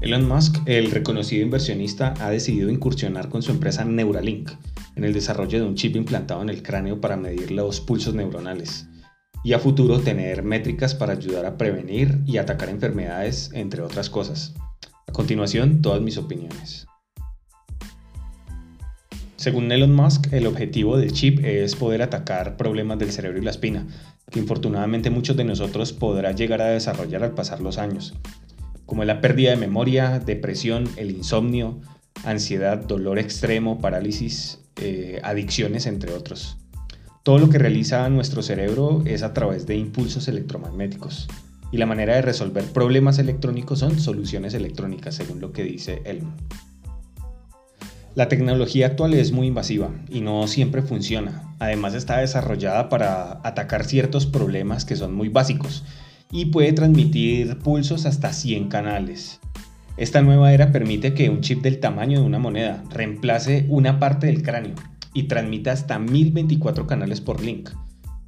Elon Musk, el reconocido inversionista, ha decidido incursionar con su empresa Neuralink en el desarrollo de un chip implantado en el cráneo para medir los pulsos neuronales y a futuro tener métricas para ayudar a prevenir y atacar enfermedades, entre otras cosas. A continuación, todas mis opiniones. Según Elon Musk, el objetivo del chip es poder atacar problemas del cerebro y la espina, que infortunadamente muchos de nosotros podrá llegar a desarrollar al pasar los años, como la pérdida de memoria, depresión, el insomnio, ansiedad, dolor extremo, parálisis, eh, adicciones, entre otros. Todo lo que realiza nuestro cerebro es a través de impulsos electromagnéticos. Y la manera de resolver problemas electrónicos son soluciones electrónicas, según lo que dice Elmo. La tecnología actual es muy invasiva y no siempre funciona. Además está desarrollada para atacar ciertos problemas que son muy básicos y puede transmitir pulsos hasta 100 canales. Esta nueva era permite que un chip del tamaño de una moneda reemplace una parte del cráneo y transmita hasta 1024 canales por link.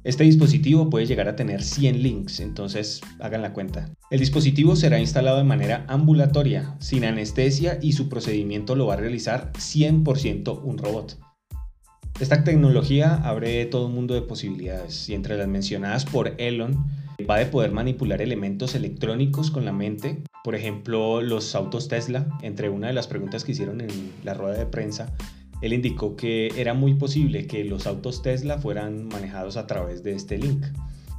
Este dispositivo puede llegar a tener 100 links, entonces hagan la cuenta. El dispositivo será instalado de manera ambulatoria, sin anestesia y su procedimiento lo va a realizar 100% un robot. Esta tecnología abre todo un mundo de posibilidades y entre las mencionadas por Elon va de poder manipular elementos electrónicos con la mente, por ejemplo los autos Tesla, entre una de las preguntas que hicieron en la rueda de prensa, él indicó que era muy posible que los autos Tesla fueran manejados a través de este link,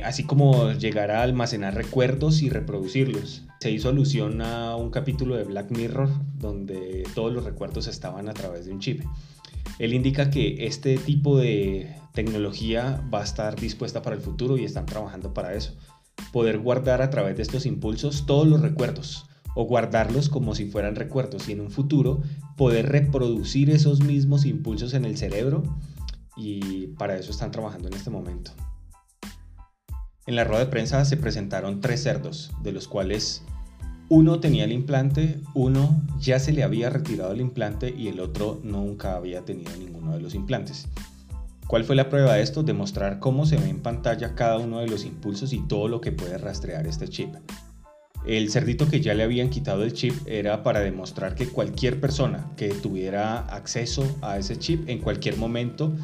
así como llegar a almacenar recuerdos y reproducirlos. Se hizo alusión a un capítulo de Black Mirror donde todos los recuerdos estaban a través de un chip. Él indica que este tipo de tecnología va a estar dispuesta para el futuro y están trabajando para eso. Poder guardar a través de estos impulsos todos los recuerdos, o guardarlos como si fueran recuerdos y en un futuro poder reproducir esos mismos impulsos en el cerebro y para eso están trabajando en este momento. En la rueda de prensa se presentaron tres cerdos, de los cuales uno tenía el implante, uno ya se le había retirado el implante y el otro nunca había tenido ninguno de los implantes. ¿Cuál fue la prueba de esto? Demostrar cómo se ve en pantalla cada uno de los impulsos y todo lo que puede rastrear este chip. El cerdito que ya le habían quitado el chip era para demostrar que cualquier persona que tuviera acceso a ese chip en cualquier momento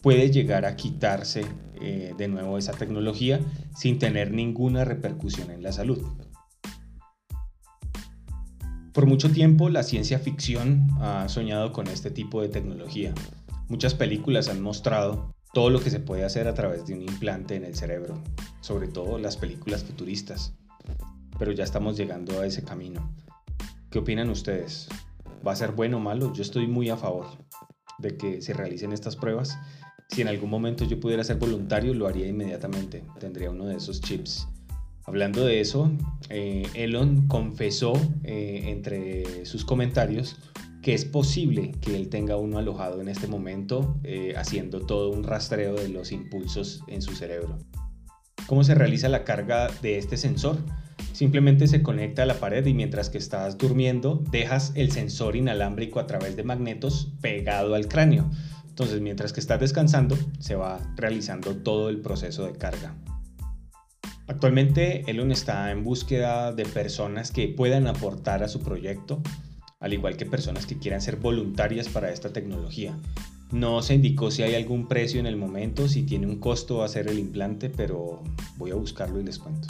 puede llegar a quitarse eh, de nuevo esa tecnología sin tener ninguna repercusión en la salud. Por mucho tiempo la ciencia ficción ha soñado con este tipo de tecnología. Muchas películas han mostrado todo lo que se puede hacer a través de un implante en el cerebro, sobre todo las películas futuristas pero ya estamos llegando a ese camino. ¿Qué opinan ustedes? ¿Va a ser bueno o malo? Yo estoy muy a favor de que se realicen estas pruebas. Si en algún momento yo pudiera ser voluntario, lo haría inmediatamente. Tendría uno de esos chips. Hablando de eso, eh, Elon confesó eh, entre sus comentarios que es posible que él tenga uno alojado en este momento eh, haciendo todo un rastreo de los impulsos en su cerebro. ¿Cómo se realiza la carga de este sensor? Simplemente se conecta a la pared y mientras que estás durmiendo dejas el sensor inalámbrico a través de magnetos pegado al cráneo. Entonces mientras que estás descansando se va realizando todo el proceso de carga. Actualmente Elon está en búsqueda de personas que puedan aportar a su proyecto, al igual que personas que quieran ser voluntarias para esta tecnología. No se indicó si hay algún precio en el momento, si tiene un costo hacer el implante, pero voy a buscarlo y les cuento.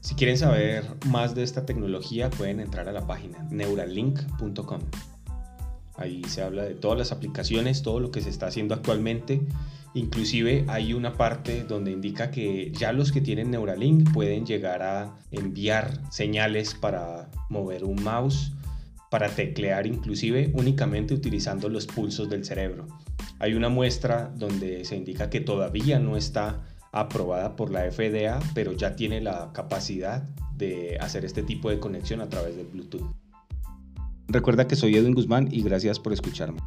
Si quieren saber más de esta tecnología pueden entrar a la página neuralink.com. Ahí se habla de todas las aplicaciones, todo lo que se está haciendo actualmente. Inclusive hay una parte donde indica que ya los que tienen Neuralink pueden llegar a enviar señales para mover un mouse, para teclear inclusive únicamente utilizando los pulsos del cerebro. Hay una muestra donde se indica que todavía no está aprobada por la FDA, pero ya tiene la capacidad de hacer este tipo de conexión a través del Bluetooth. Recuerda que soy Edwin Guzmán y gracias por escucharme.